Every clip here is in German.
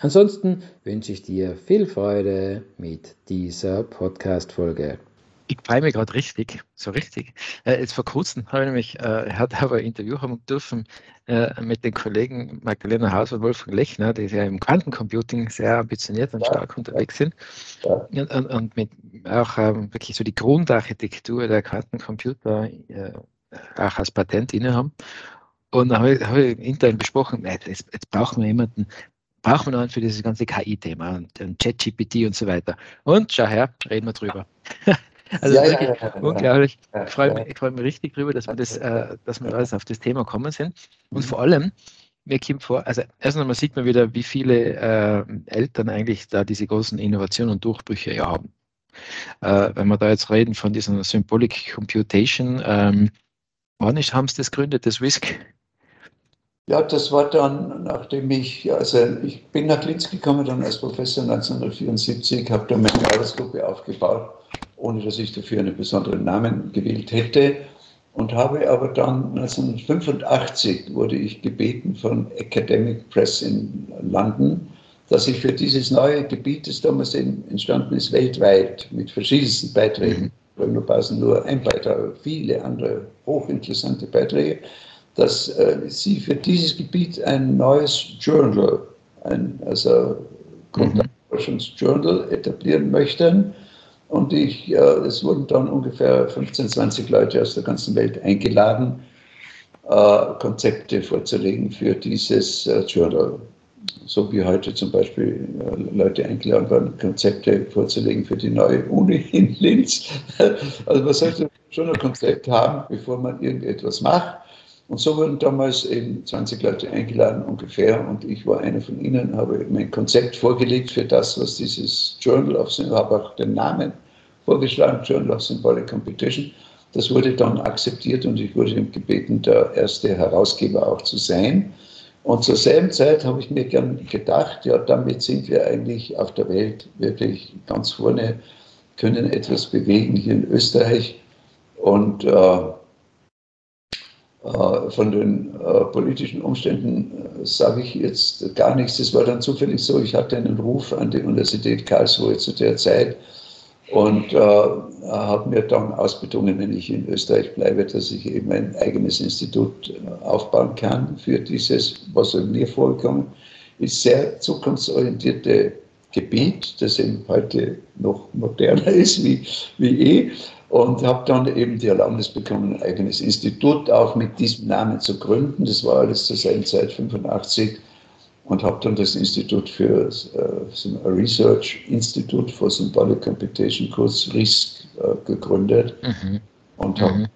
Ansonsten wünsche ich dir viel Freude mit dieser Podcast-Folge. Ich freue mich gerade richtig, so richtig. Äh, jetzt vor kurzem habe ich nämlich, äh, hatte aber ein Interview haben dürfen äh, mit den Kollegen Magdalena Haus und Wolfgang Lechner, die ja im Quantencomputing sehr ambitioniert und stark unterwegs sind. Und, und, und mit auch ähm, wirklich so die Grundarchitektur der Quantencomputer äh, auch als Patent inne haben. Und dann habe ich, habe ich intern besprochen, jetzt, jetzt brauchen wir jemanden, brauchen wir noch für dieses ganze KI-Thema und, und ChatGPT und so weiter. Und schau her, reden wir drüber. also ja, ja, ja, unglaublich. Ich freue mich, ich freue mich richtig drüber, dass wir das, äh, dass wir alles auf das Thema kommen sind. Und mhm. vor allem, mir kommt vor, also erst einmal sieht man wieder, wie viele äh, Eltern eigentlich da diese großen Innovationen und Durchbrüche ja haben. Äh, wenn wir da jetzt reden von dieser Symbolic Computation, ähm, wann ist, haben sie das gegründet, das WISC? Ja, das war dann, nachdem ich, also ich bin nach Linz gekommen dann als Professor 1974, habe dann meine Arbeitsgruppe aufgebaut, ohne dass ich dafür einen besonderen Namen gewählt hätte. Und habe aber dann 1985 wurde ich gebeten von Academic Press in London, dass ich für dieses neue Gebiet, das damals entstanden ist, weltweit mit verschiedensten Beiträgen, mhm. nur ein Beitrag, viele andere hochinteressante Beiträge, dass äh, sie für dieses Gebiet ein neues Journal, ein, also Grundlagenforschungsjournal etablieren möchten. Und ich, äh, es wurden dann ungefähr 15, 20 Leute aus der ganzen Welt eingeladen, äh, Konzepte vorzulegen für dieses äh, Journal. So wie heute zum Beispiel äh, Leute eingeladen werden, Konzepte vorzulegen für die neue Uni in Linz. Also man sollte schon ein Konzept haben, bevor man irgendetwas macht. Und so wurden damals eben 20 Leute eingeladen ungefähr und ich war einer von ihnen, habe mein Konzept vorgelegt für das, was dieses Journal of Symbolic, habe auch den Namen vorgeschlagen, Journal of Symbolic Competition. Das wurde dann akzeptiert und ich wurde gebeten, der erste Herausgeber auch zu sein. Und zur selben Zeit habe ich mir gern gedacht, ja, damit sind wir eigentlich auf der Welt wirklich ganz vorne, können etwas bewegen hier in Österreich. Und äh, von den äh, politischen Umständen äh, sage ich jetzt gar nichts. Es war dann zufällig so, ich hatte einen Ruf an die Universität Karlsruhe zu der Zeit und äh, habe mir dann ausbedungen, wenn ich in Österreich bleibe, dass ich eben ein eigenes Institut aufbauen kann für dieses, was mir vorgekommen ist, sehr zukunftsorientierte Gebiet, das eben heute noch moderner ist wie, wie eh und habe dann eben die Erlaubnis bekommen, ein eigenes Institut auch mit diesem Namen zu gründen. Das war alles zur selben Zeit, 85. Und habe dann das Institut für äh, Research Institute for Symbolic Computation, kurz RISC, äh, gegründet mhm. und habe mhm.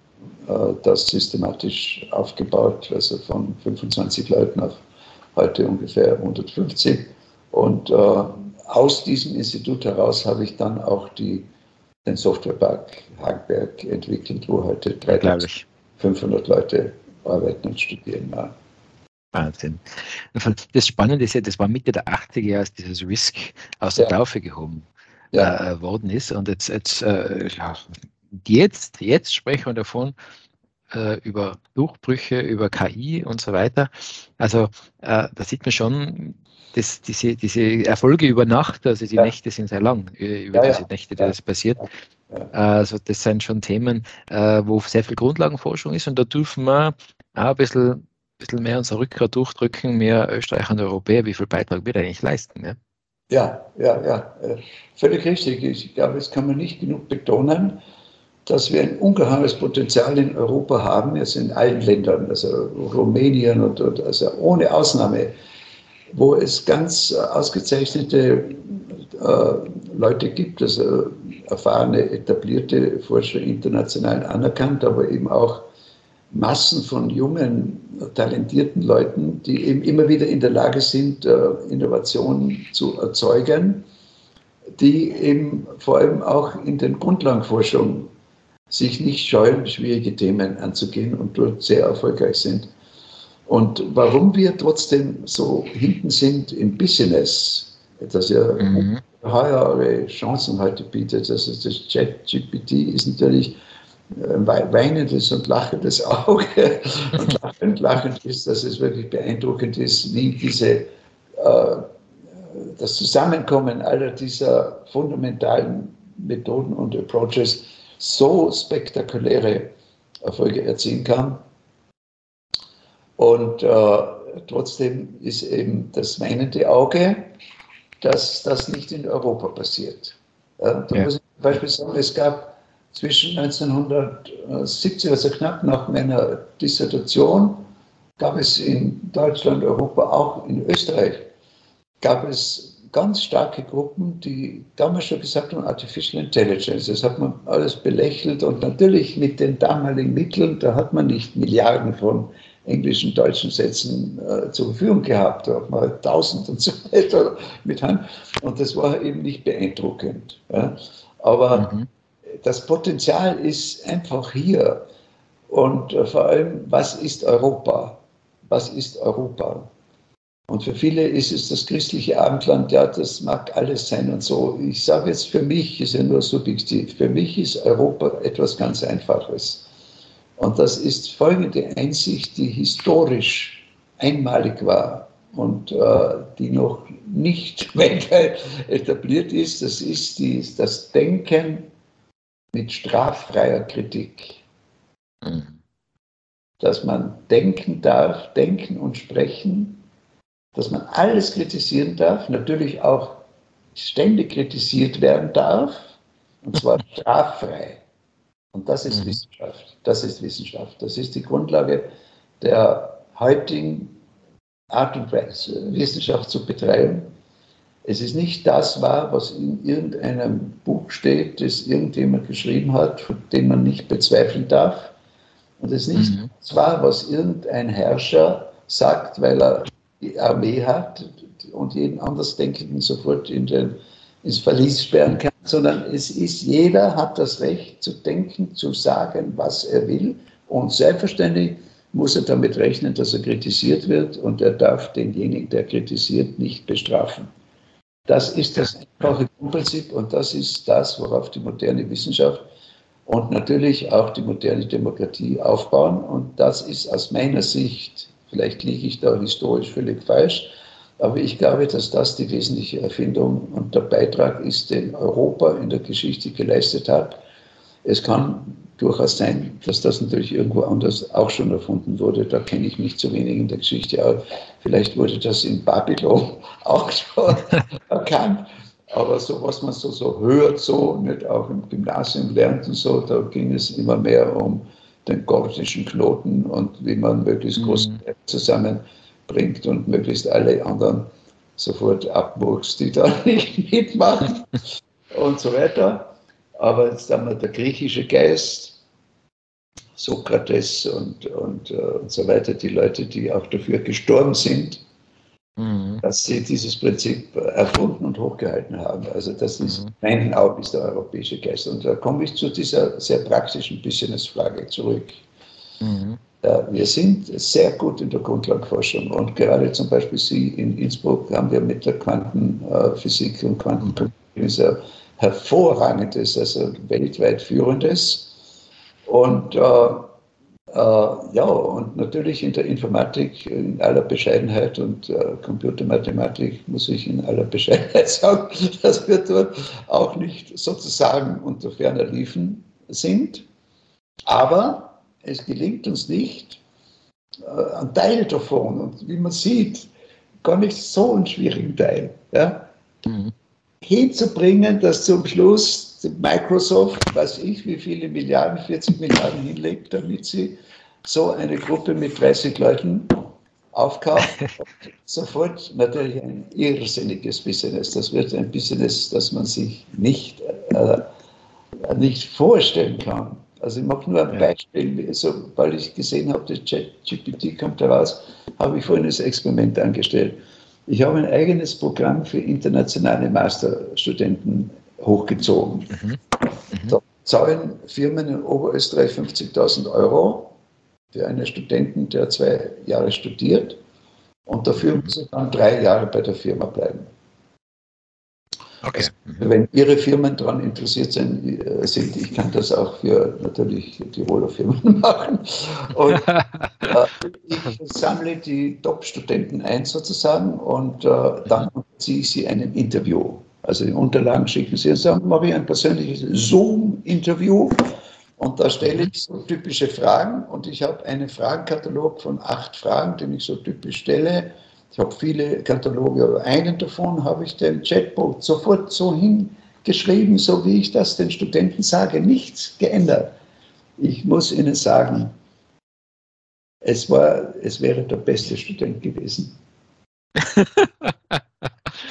äh, das systematisch aufgebaut, also von 25 Leuten auf heute ungefähr 150. Und äh, aus diesem Institut heraus habe ich dann auch die den Softwarepark Hagenberg entwickelt, wo heute 3500 Leute arbeiten und studieren. Ja. Wahnsinn. Das Spannende ist ja, das war Mitte der 80er Jahre, als dieses Risk aus der ja. Taufe gehoben ja. äh, worden ist. Und jetzt, jetzt, äh, jetzt, jetzt sprechen wir davon, äh, über Durchbrüche, über KI und so weiter. Also äh, da sieht man schon, dass diese, diese Erfolge über Nacht, also die ja. Nächte sind sehr lang, über ja, diese Nächte, die das passiert. Also das sind schon Themen, äh, wo sehr viel Grundlagenforschung ist und da dürfen wir auch ein bisschen, bisschen mehr unser Rückgrat durchdrücken, mehr Österreicher und Europäer, wie viel Beitrag wir eigentlich leisten. Ja, ja, ja, ja. Äh, völlig richtig. Ich glaube, das kann man nicht genug betonen dass wir ein ungeheures Potenzial in Europa haben, jetzt in allen Ländern, also Rumänien und, und also ohne Ausnahme, wo es ganz ausgezeichnete äh, Leute gibt, also erfahrene, etablierte Forscher, international anerkannt, aber eben auch Massen von jungen, talentierten Leuten, die eben immer wieder in der Lage sind, äh, Innovationen zu erzeugen die eben vor allem auch in den Grundlagenforschungen sich nicht scheuen, schwierige Themen anzugehen und dort sehr erfolgreich sind. Und warum wir trotzdem so hinten sind im Business, das ja mhm. Chancen heute bietet, also das Chat-GPT ist natürlich ein weinendes und lachendes Auge und lachend, lachend ist, dass es wirklich beeindruckend ist, wie diese äh, das Zusammenkommen aller dieser fundamentalen Methoden und Approaches so spektakuläre Erfolge erzielen kann. Und äh, trotzdem ist eben das weinende Auge, dass das nicht in Europa passiert. Ja, da ja. muss ich zum Beispiel sagen, es gab zwischen 1970, also knapp nach meiner Dissertation, gab es in Deutschland, Europa, auch in Österreich gab es ganz starke Gruppen, die damals schon gesagt haben, Artificial Intelligence. Das hat man alles belächelt und natürlich mit den damaligen Mitteln, da hat man nicht Milliarden von englischen, deutschen Sätzen äh, zur Verfügung gehabt, da hat man halt tausend und so weiter mit Hand und das war eben nicht beeindruckend. Ja. Aber mhm. das Potenzial ist einfach hier und äh, vor allem, was ist Europa? Was ist Europa? Und für viele ist es das christliche Abendland, ja, das mag alles sein und so. Ich sage jetzt für mich, ist ja nur subjektiv, für mich ist Europa etwas ganz Einfaches. Und das ist folgende Einsicht, die historisch einmalig war und äh, die noch nicht weltweit etabliert ist. Das ist die, das Denken mit straffreier Kritik. Mhm. Dass man denken darf, denken und sprechen dass man alles kritisieren darf, natürlich auch ständig kritisiert werden darf, und zwar straffrei. Und das ist mhm. Wissenschaft. Das ist Wissenschaft. Das ist die Grundlage der heutigen Art und Weise, Wissenschaft zu betreiben. Es ist nicht das wahr, was in irgendeinem Buch steht, das irgendjemand geschrieben hat, von dem man nicht bezweifeln darf. Und es ist nicht mhm. das wahr, was irgendein Herrscher sagt, weil er die Armee hat und jeden Andersdenkenden sofort in den, ins Verlies sperren kann, sondern es ist, jeder hat das Recht zu denken, zu sagen, was er will und selbstverständlich muss er damit rechnen, dass er kritisiert wird und er darf denjenigen, der kritisiert, nicht bestrafen. Das ist das einfache Grundprinzip und das ist das, worauf die moderne Wissenschaft und natürlich auch die moderne Demokratie aufbauen. Und das ist aus meiner Sicht Vielleicht liege ich da historisch völlig falsch, aber ich glaube, dass das die wesentliche Erfindung und der Beitrag ist, den Europa in der Geschichte geleistet hat. Es kann durchaus sein, dass das natürlich irgendwo anders auch schon erfunden wurde. Da kenne ich mich zu wenig in der Geschichte aus. Vielleicht wurde das in Babylon auch schon erkannt. Aber so, was man so, so hört, so nicht auch im Gymnasium lernt und so, da ging es immer mehr um den gordischen Knoten und wie man möglichst groß mhm. Zusammenbringt und möglichst alle anderen sofort abwuchs, die da nicht mitmachen und so weiter. Aber jetzt haben wir der griechische Geist, Sokrates und, und, äh, und so weiter, die Leute, die auch dafür gestorben sind, mhm. dass sie dieses Prinzip erfunden und hochgehalten haben. Also das ist, mhm. meinen Augen ist der europäische Geist. Und da komme ich zu dieser sehr praktischen Business-Frage zurück. Mhm. Ja, wir sind sehr gut in der Grundlagenforschung und gerade zum Beispiel Sie in Innsbruck haben wir mit der Quantenphysik und Quantencomputing sehr hervorragendes, also weltweit führendes. Und äh, äh, ja, und natürlich in der Informatik in aller Bescheidenheit und äh, Computermathematik muss ich in aller Bescheidenheit sagen, dass wir dort auch nicht sozusagen unter ferner Liefen sind. Aber es gelingt uns nicht, äh, ein Teil davon, und wie man sieht, gar nicht so einen schwierigen Teil, ja, mhm. hinzubringen, dass zum Schluss Microsoft, weiß ich, wie viele Milliarden, 40 Milliarden hinlegt, damit sie so eine Gruppe mit 30 Leuten aufkauft. Sofort natürlich ein irrsinniges Business. Das wird ein Business, das man sich nicht, äh, nicht vorstellen kann. Also ich mache nur ein Beispiel, also, weil ich gesehen habe, das ChatGPT kommt heraus, habe ich vorhin das Experiment angestellt. Ich habe ein eigenes Programm für internationale Masterstudenten hochgezogen. Mhm. Mhm. Da zahlen Firmen in Oberösterreich 50.000 Euro für einen Studenten, der zwei Jahre studiert. Und dafür muss er dann drei Jahre bei der Firma bleiben. Okay. Also, wenn Ihre Firmen daran interessiert sind, äh, sind, ich kann das auch für natürlich Tiroler Firmen machen. Und äh, ich sammle die Top-Studenten ein sozusagen und äh, dann ziehe ich sie einem Interview. Also die Unterlagen schicken sie und sagen, mache ich ein persönliches Zoom-Interview und da stelle ich so typische Fragen und ich habe einen Fragenkatalog von acht Fragen, den ich so typisch stelle ich habe viele Kataloge, aber einen davon habe ich dem Chatbot sofort so hingeschrieben, so wie ich das den Studenten sage, nichts geändert. Ich muss Ihnen sagen, es, war, es wäre der beste Student gewesen.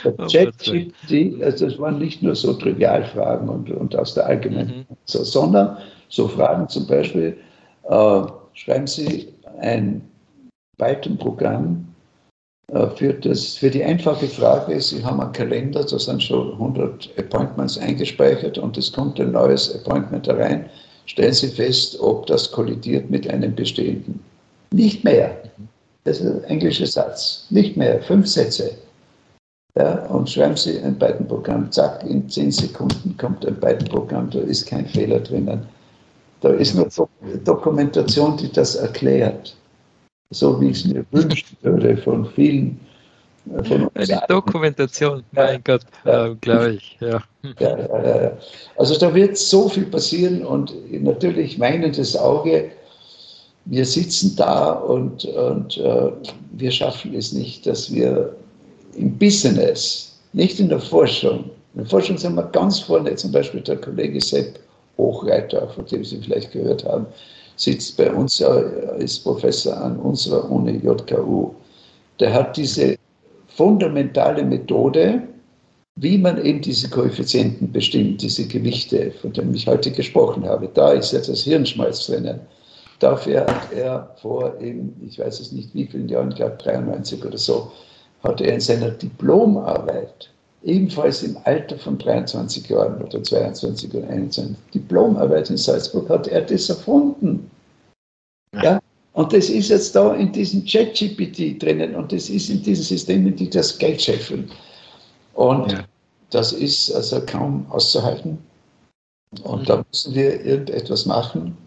oh, ChatGPT, also es waren nicht nur so Trivialfragen und, und aus der Allgemeinheit, mhm. so, sondern so Fragen zum Beispiel, äh, schreiben Sie ein Python-Programm für, das, für die einfache Frage, Sie haben einen Kalender, da sind schon 100 Appointments eingespeichert und es kommt ein neues Appointment rein. Stellen Sie fest, ob das kollidiert mit einem bestehenden. Nicht mehr. Das ist ein englischer Satz. Nicht mehr. Fünf Sätze. Ja, und schreiben Sie ein Python-Programm. Zack, in zehn Sekunden kommt ein Python-Programm. Da ist kein Fehler drinnen. Da ist nur Dokumentation, die das erklärt so wie ich es mir wünschen würde von vielen. Äh, von Eine Dokumentation, mein Gott, ja, glaube ich. Ja. Ja, Also da wird so viel passieren und natürlich weinendes Auge. Wir sitzen da und, und uh, wir schaffen es nicht, dass wir im Business, nicht in der Forschung, in der Forschung sind wir ganz vorne, zum Beispiel der Kollege Sepp Hochreiter, von dem Sie vielleicht gehört haben, sitzt bei uns, ist Professor an unserer Uni JKU. Der hat diese fundamentale Methode, wie man eben diese Koeffizienten bestimmt, diese Gewichte, von denen ich heute gesprochen habe. Da ist jetzt das Hirnschmalz drinnen. Dafür hat er vor eben, ich weiß es nicht wie vielen Jahren, ich glaube 93 oder so, hat er in seiner Diplomarbeit, ebenfalls im Alter von 23 Jahren oder 22 oder 21, Diplomarbeit in Salzburg, hat er das erfunden. Ja. Und das ist jetzt da in diesem ChatGPT drinnen und das ist in diesen Systemen, die das Geld scheffeln. Und ja. das ist also kaum auszuhalten. Und mhm. da müssen wir irgendetwas machen.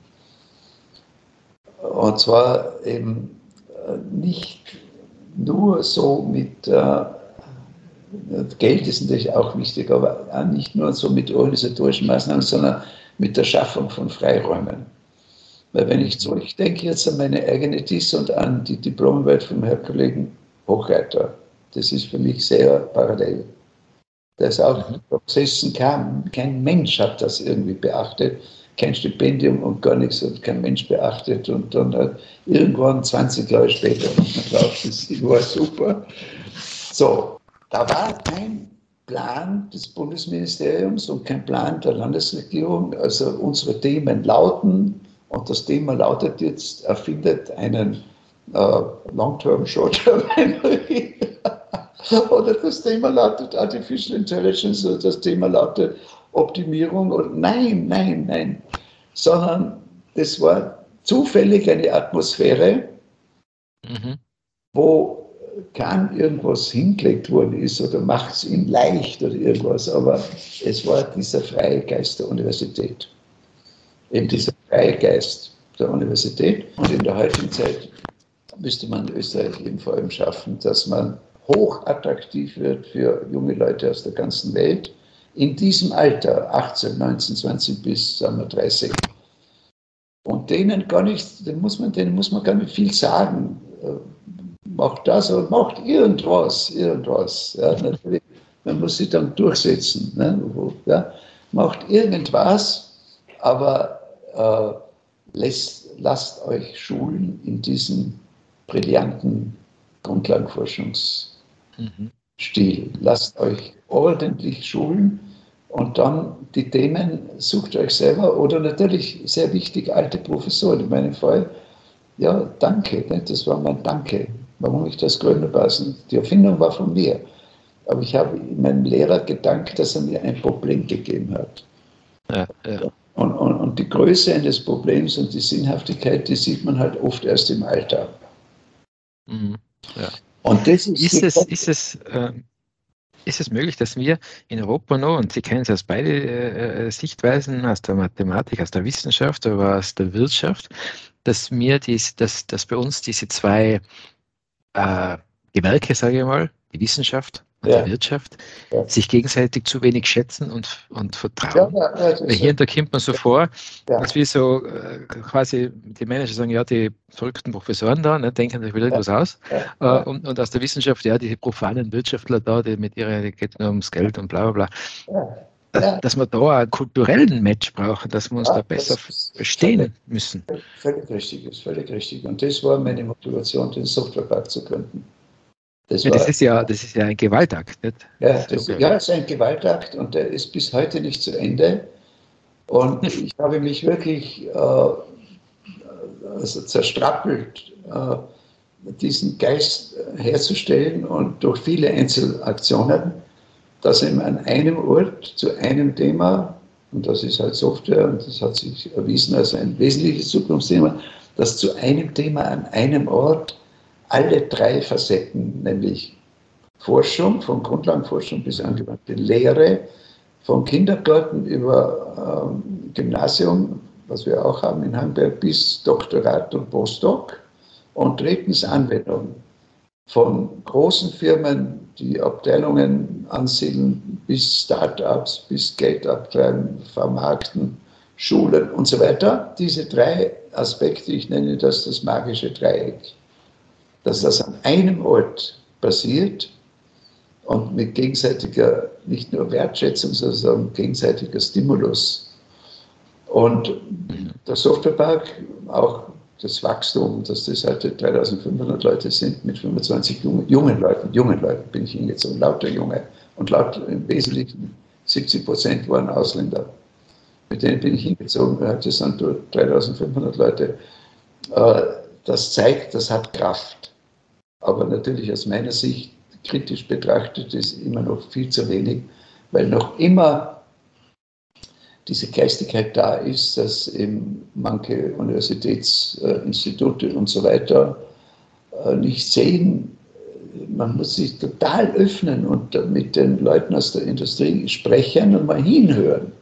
Und zwar eben äh, nicht nur so mit äh, Geld ist natürlich auch wichtig, aber auch nicht nur so mit organisatorischen Maßnahmen, sondern mit der Schaffung von Freiräumen. Weil wenn ich zurückdenke jetzt an meine eigene DIS und an die Diplomarbeit vom Herrn Kollegen Hochreiter, das ist für mich sehr parallel. Dass auch mhm. Prozessen kam, kein Mensch hat das irgendwie beachtet, kein Stipendium und gar nichts hat kein Mensch beachtet und dann halt irgendwann 20 Jahre später man glaubt, das war super. So, da war kein Plan des Bundesministeriums und kein Plan der Landesregierung. Also unsere Themen lauten und das Thema lautet jetzt, erfindet einen äh, Long-Term, Short-Term Memory. oder das Thema lautet Artificial Intelligence oder das Thema lautet Optimierung. Und nein, nein, nein. Sondern das war zufällig eine Atmosphäre, mhm. wo kann irgendwas hingelegt worden ist oder macht es ihm leicht oder irgendwas, aber es war dieser freie Geist der Universität. Eben dieser freie Geist der Universität. Und in der heutigen Zeit müsste man in Österreich eben vor allem schaffen, dass man hochattraktiv wird für junge Leute aus der ganzen Welt in diesem Alter, 18, 19, 20 bis sagen wir, 30. Und denen gar nicht, denen muss man, denen muss man gar nicht viel sagen. Macht das oder macht irgendwas, irgendwas. Ja, natürlich, man muss sich dann durchsetzen. Ne? Ja, macht irgendwas, aber äh, lässt, lasst euch schulen in diesem brillanten Grundlagenforschungsstil. Mhm. Lasst euch ordentlich schulen und dann die Themen sucht euch selber oder natürlich sehr wichtig alte Professoren. In meinem Fall, ja, danke, das war mein Danke. Warum ich das gründen lassen. Die Erfindung war von mir. Aber ich habe meinem Lehrer gedankt, dass er mir ein Problem gegeben hat. Ja, ja. Und, und, und, die Größe eines Problems und die Sinnhaftigkeit, die sieht man halt oft erst im Alter. Mhm, ja. Und das ist, ist es, ist es, äh, ist es möglich, dass wir in Europa noch, und Sie kennen es aus beide äh, Sichtweisen, aus der Mathematik, aus der Wissenschaft, aber aus der Wirtschaft, dass wir dies, dass, dass bei uns diese zwei äh, Gewerke, sage ich mal, die Wissenschaft und ja. die Wirtschaft, ja. sich gegenseitig zu wenig schätzen und, und vertrauen. Ja, hier da kommt man so vor, dass wir so äh, quasi die Manager sagen, ja, die verrückten Professoren da, ne, denken sich wieder etwas aus. Äh, und, und aus der Wissenschaft, ja, die profanen Wirtschaftler da, die mit ihrer, die geht nur ums Geld und bla bla bla. Dass, dass wir da einen kulturellen Match brauchen, dass wir uns da besser verstehen völlig, müssen. Völlig richtig, ist völlig richtig. Und das war meine Motivation, den Softwarepark zu gründen. Das, ja, das, ist ja, das ist ja ein Gewaltakt. Nicht? Ja, das, ja, ist ein Gewaltakt und der ist bis heute nicht zu Ende. Und ich habe mich wirklich äh, also zerstrappelt, äh, diesen Geist herzustellen und durch viele Einzelaktionen, dass eben an einem Ort zu einem Thema, und das ist halt Software und das hat sich erwiesen als ein wesentliches Zukunftsthema, dass zu einem Thema an einem Ort alle drei Facetten, nämlich Forschung, von Grundlagenforschung bis angewandte Lehre, vom Kindergarten über ähm, Gymnasium, was wir auch haben in Hamburg, bis Doktorat und Postdoc und drittens Anwendung. Von großen Firmen, die Abteilungen ansiedeln, bis Start-ups, bis Geld abtreiben, vermarkten, Schulen und so weiter. Diese drei Aspekte, ich nenne das das magische Dreieck dass das an einem Ort passiert und mit gegenseitiger, nicht nur Wertschätzung, sondern gegenseitiger Stimulus. Und der Softwarepark, auch das Wachstum, dass das heute 3500 Leute sind mit 25 jungen, jungen Leuten, jungen Leuten bin ich hingezogen, lauter Junge. Und laut im Wesentlichen 70 Prozent waren Ausländer. Mit denen bin ich hingezogen, heute sind dort 3500 Leute. Äh, das zeigt, das hat Kraft aber natürlich aus meiner Sicht kritisch betrachtet ist immer noch viel zu wenig, weil noch immer diese Geistigkeit da ist, dass eben manche Universitätsinstitute und so weiter äh, nicht sehen, man muss sich total öffnen und mit den Leuten aus der Industrie sprechen und mal hinhören.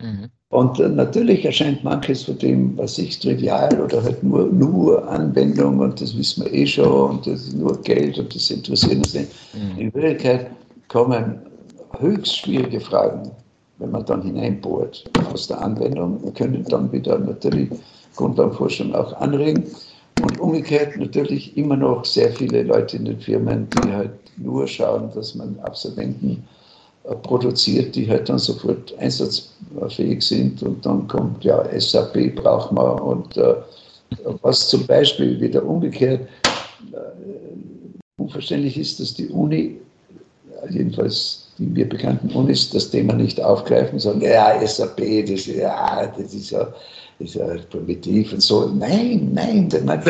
Mhm. Und natürlich erscheint manches von dem, was ich trivial oder halt nur, nur Anwendung und das wissen wir eh schon und das ist nur Geld und das interessiert uns nicht. Mhm. In Wirklichkeit kommen höchst schwierige Fragen, wenn man dann hineinbohrt aus der Anwendung. Können dann wieder natürlich Grundlagenforschung auch anregen. Und umgekehrt natürlich immer noch sehr viele Leute in den Firmen, die halt nur schauen, dass man Absolventen produziert, die halt dann sofort einsatzfähig sind und dann kommt ja SAP braucht man und äh, was zum Beispiel wieder umgekehrt äh, unverständlich ist, dass die Uni, jedenfalls die mir bekannten Unis, das Thema nicht aufgreifen, sagen, ja, SAP, das, ja, das ist ja, das ist ja primitiv und so. Nein, nein, man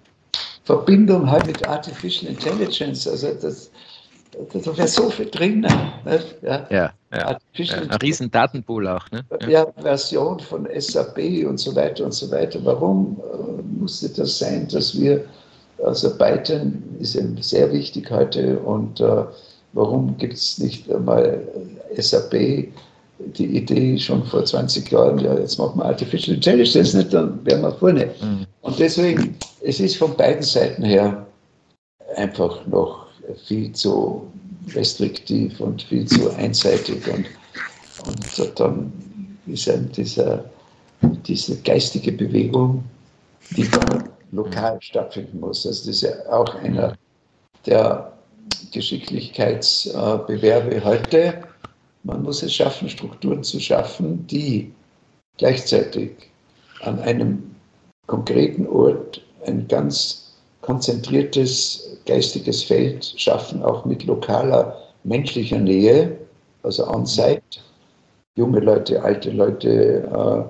Verbindung halt mit Artificial Intelligence, also das, da wäre so viel drin. Ne? Ja, ja, ja. ein riesen Datenpool auch. Ne? Ja. ja. Version von SAP und so weiter und so weiter. Warum äh, musste das sein, dass wir, also Python ist eben sehr wichtig heute und äh, warum gibt es nicht einmal SAP, die Idee schon vor 20 Jahren, ja, jetzt machen wir Artificial Intelligence nicht, dann wären wir vorne. Mhm. Und deswegen, es ist von beiden Seiten her einfach noch viel zu restriktiv und viel zu einseitig. Und, und dann ist ein dieser, diese geistige Bewegung, die dann lokal stattfinden muss. Also das ist ja auch einer der Geschicklichkeitsbewerbe heute. Man muss es schaffen, Strukturen zu schaffen, die gleichzeitig an einem konkreten Ort ein ganz konzentriertes geistiges Feld schaffen, auch mit lokaler menschlicher Nähe, also on-site. Junge Leute, alte Leute, äh,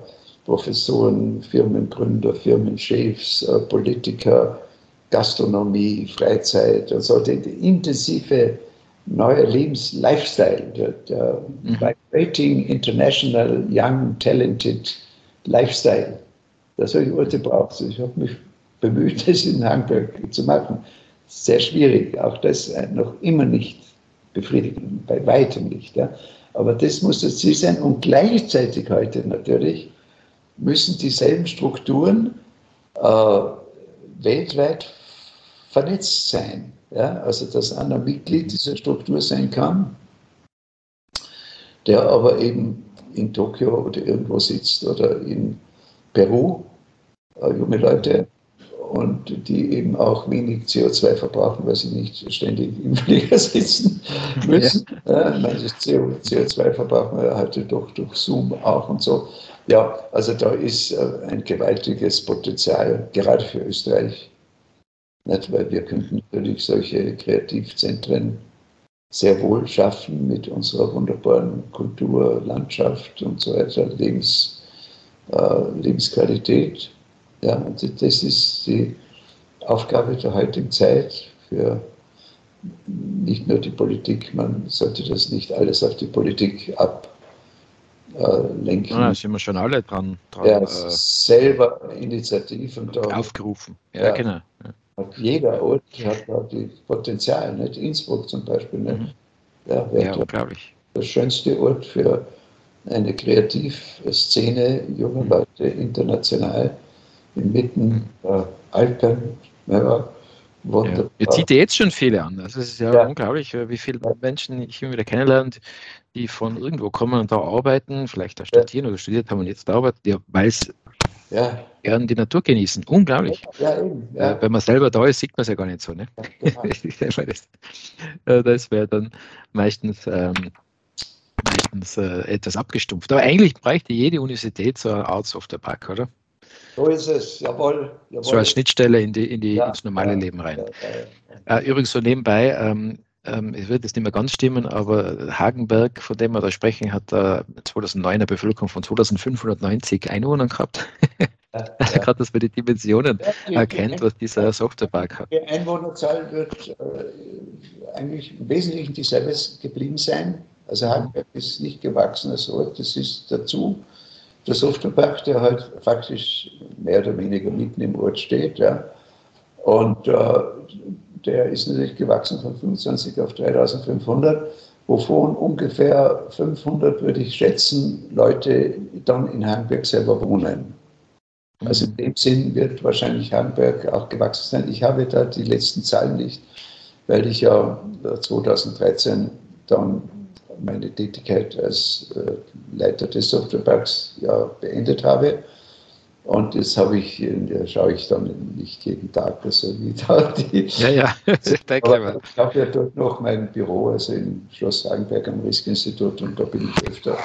Professoren, Firmengründer, Firmenchefs, äh, Politiker, Gastronomie, Freizeit und so, der, intensive neue Lebens-Lifestyle, der, der mhm. Vibrating International Young Talented Lifestyle, der solche Orte braucht. Ich habe mich bemüht, das in Hamburg zu machen. Sehr schwierig, auch das noch immer nicht befriedigend, bei weitem nicht. Ja. Aber das muss das Ziel sein und gleichzeitig heute natürlich müssen dieselben Strukturen äh, weltweit vernetzt sein. Ja? Also, dass einer Mitglied dieser Struktur sein kann, der aber eben in Tokio oder irgendwo sitzt oder in Peru, äh, junge Leute, und die eben auch wenig CO2 verbrauchen, weil sie nicht ständig im Flieger sitzen müssen. Ja. Ja, manches CO2 verbrauchen wir halt doch durch Zoom auch und so. Ja, also da ist äh, ein gewaltiges Potenzial, gerade für Österreich. Nicht, weil wir könnten natürlich solche Kreativzentren sehr wohl schaffen mit unserer wunderbaren Kultur, Landschaft und so weiter, Lebens, äh, Lebensqualität. Ja, und das ist die Aufgabe der heutigen Zeit für nicht nur die Politik, man sollte das nicht alles auf die Politik ab äh. Ja, da sind wir schon alle dran. dran ja, äh, selber Initiativen da. Aufgerufen. Ja, ja genau. Ja. Hat jeder Ort hat da die Potenzial, nicht? Innsbruck zum Beispiel. Nicht? Mhm. Ja, ja unglaublich. Der schönste Ort für eine Kreativszene, junge mhm. Leute international, inmitten der Alpen. Ja, Wunderbar. Ja. Ihr zieht jetzt schon viele an. Also es ist ja, ja, unglaublich, wie viele Menschen ich immer wieder kennenlerne, die von irgendwo kommen und da arbeiten, vielleicht da studieren ja. oder studiert haben und jetzt da arbeiten, ja, weil es ja. gern die Natur genießen. Unglaublich. Ja, eben, ja. Äh, wenn man selber da ist, sieht man es ja gar nicht so. Ne? Genau. das, äh, das wäre dann meistens, ähm, meistens äh, etwas abgestumpft. Aber eigentlich bräuchte jede Universität so eine Art Softwarepark, oder? So ist es, jawohl. jawohl. So als Schnittstelle in die, in die, ins normale Leben rein. Äh, übrigens so nebenbei, ähm, ähm, es wird jetzt nicht mehr ganz stimmen, aber Hagenberg, von dem wir da sprechen, hat äh, 2009 eine Bevölkerung von 2590 Einwohnern gehabt. also gerade, dass man die Dimensionen die, erkennt, was dieser Softwarepark hat. Die Einwohnerzahl wird äh, eigentlich im Wesentlichen dieselbe geblieben sein. Also Hagenberg ist nicht gewachsen als Ort, das ist dazu der Softwarepark, der halt faktisch mehr oder weniger mitten im Ort steht. Ja. Und äh, der ist natürlich gewachsen von 25 auf 3500, wovon ungefähr 500, würde ich schätzen, Leute dann in Hamburg selber wohnen. Also in dem Sinn wird wahrscheinlich Hamburg auch gewachsen sein. Ich habe da die letzten Zahlen nicht, weil ich ja 2013 dann meine Tätigkeit als äh, Leiter des Softwareparks ja beendet habe. Und das habe ich, ja, schaue ich dann nicht jeden Tag, also wie da die. Ja, ja, danke. Aber ich habe ja dort noch mein Büro, also im Schloss Hagenberg am Risk-Institut, und da bin ich öfter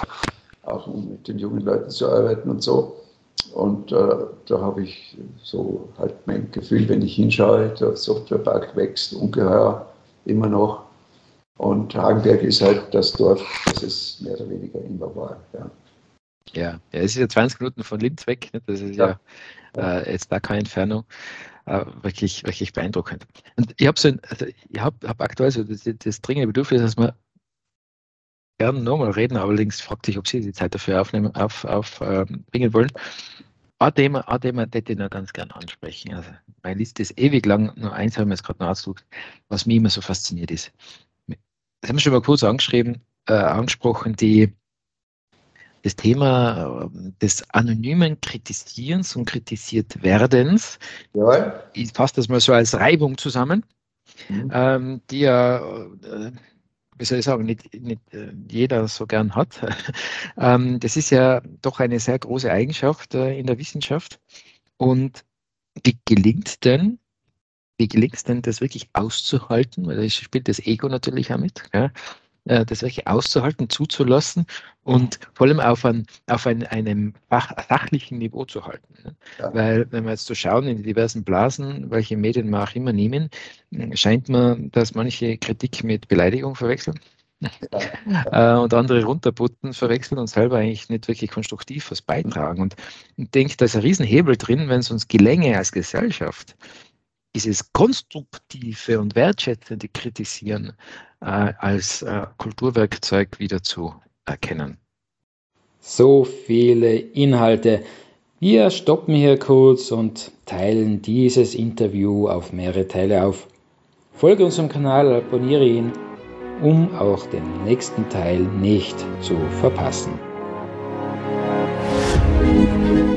auch um mit den jungen Leuten zu arbeiten und so. Und äh, da habe ich so halt mein Gefühl, wenn ich hinschaue, der Softwarepark wächst ungeheuer immer noch. Und Hagenberg ist halt das Dorf, das es mehr oder weniger immer war. Ja. Ja, ja, es ist ja 20 Minuten von Linz weg, nicht? das ist ja, ja äh, jetzt da keine Entfernung. Äh, wirklich, wirklich beeindruckend. Und ich habe so also ich habe hab aktuell so das, das, dringende Bedürfnis, dass wir gerne nochmal reden, allerdings fragt sich, ob Sie die Zeit dafür aufnehmen, auf, auf ähm, wollen. Ein Thema, ein Thema hätte ich noch ganz gerne ansprechen. Also meine Liste ist ewig lang, nur eins haben wir jetzt gerade noch ausgedruckt, was mich immer so fasziniert ist das haben wir schon mal kurz angeschrieben, äh, angesprochen, die, das Thema äh, des anonymen Kritisierens und kritisiert Werdens. Ja. Ich fasse das mal so als Reibung zusammen, mhm. ähm, die ja, äh, wie soll ich sagen, nicht, nicht äh, jeder so gern hat. ähm, das ist ja doch eine sehr große Eigenschaft äh, in der Wissenschaft. Und wie gelingt denn wie gelingt es denn, das wirklich auszuhalten? Weil da spielt das Ego natürlich auch mit. Ja? Äh, das wirklich auszuhalten, zuzulassen und vor allem auf, ein, auf ein, einem sachlichen Niveau zu halten. Ne? Ja. Weil, wenn wir jetzt so schauen in die diversen Blasen, welche Medien wir auch immer nehmen, scheint man, dass manche Kritik mit Beleidigung verwechseln. Ja. Äh, und andere runterputten, verwechseln und selber eigentlich nicht wirklich konstruktiv was beitragen. Und ich denke, da ist ein Riesenhebel drin, wenn es uns gelänge als Gesellschaft, dieses konstruktive und wertschätzende Kritisieren äh, als äh, Kulturwerkzeug wieder zu erkennen. So viele Inhalte. Wir stoppen hier kurz und teilen dieses Interview auf mehrere Teile auf. Folge unserem Kanal, abonniere ihn, um auch den nächsten Teil nicht zu verpassen.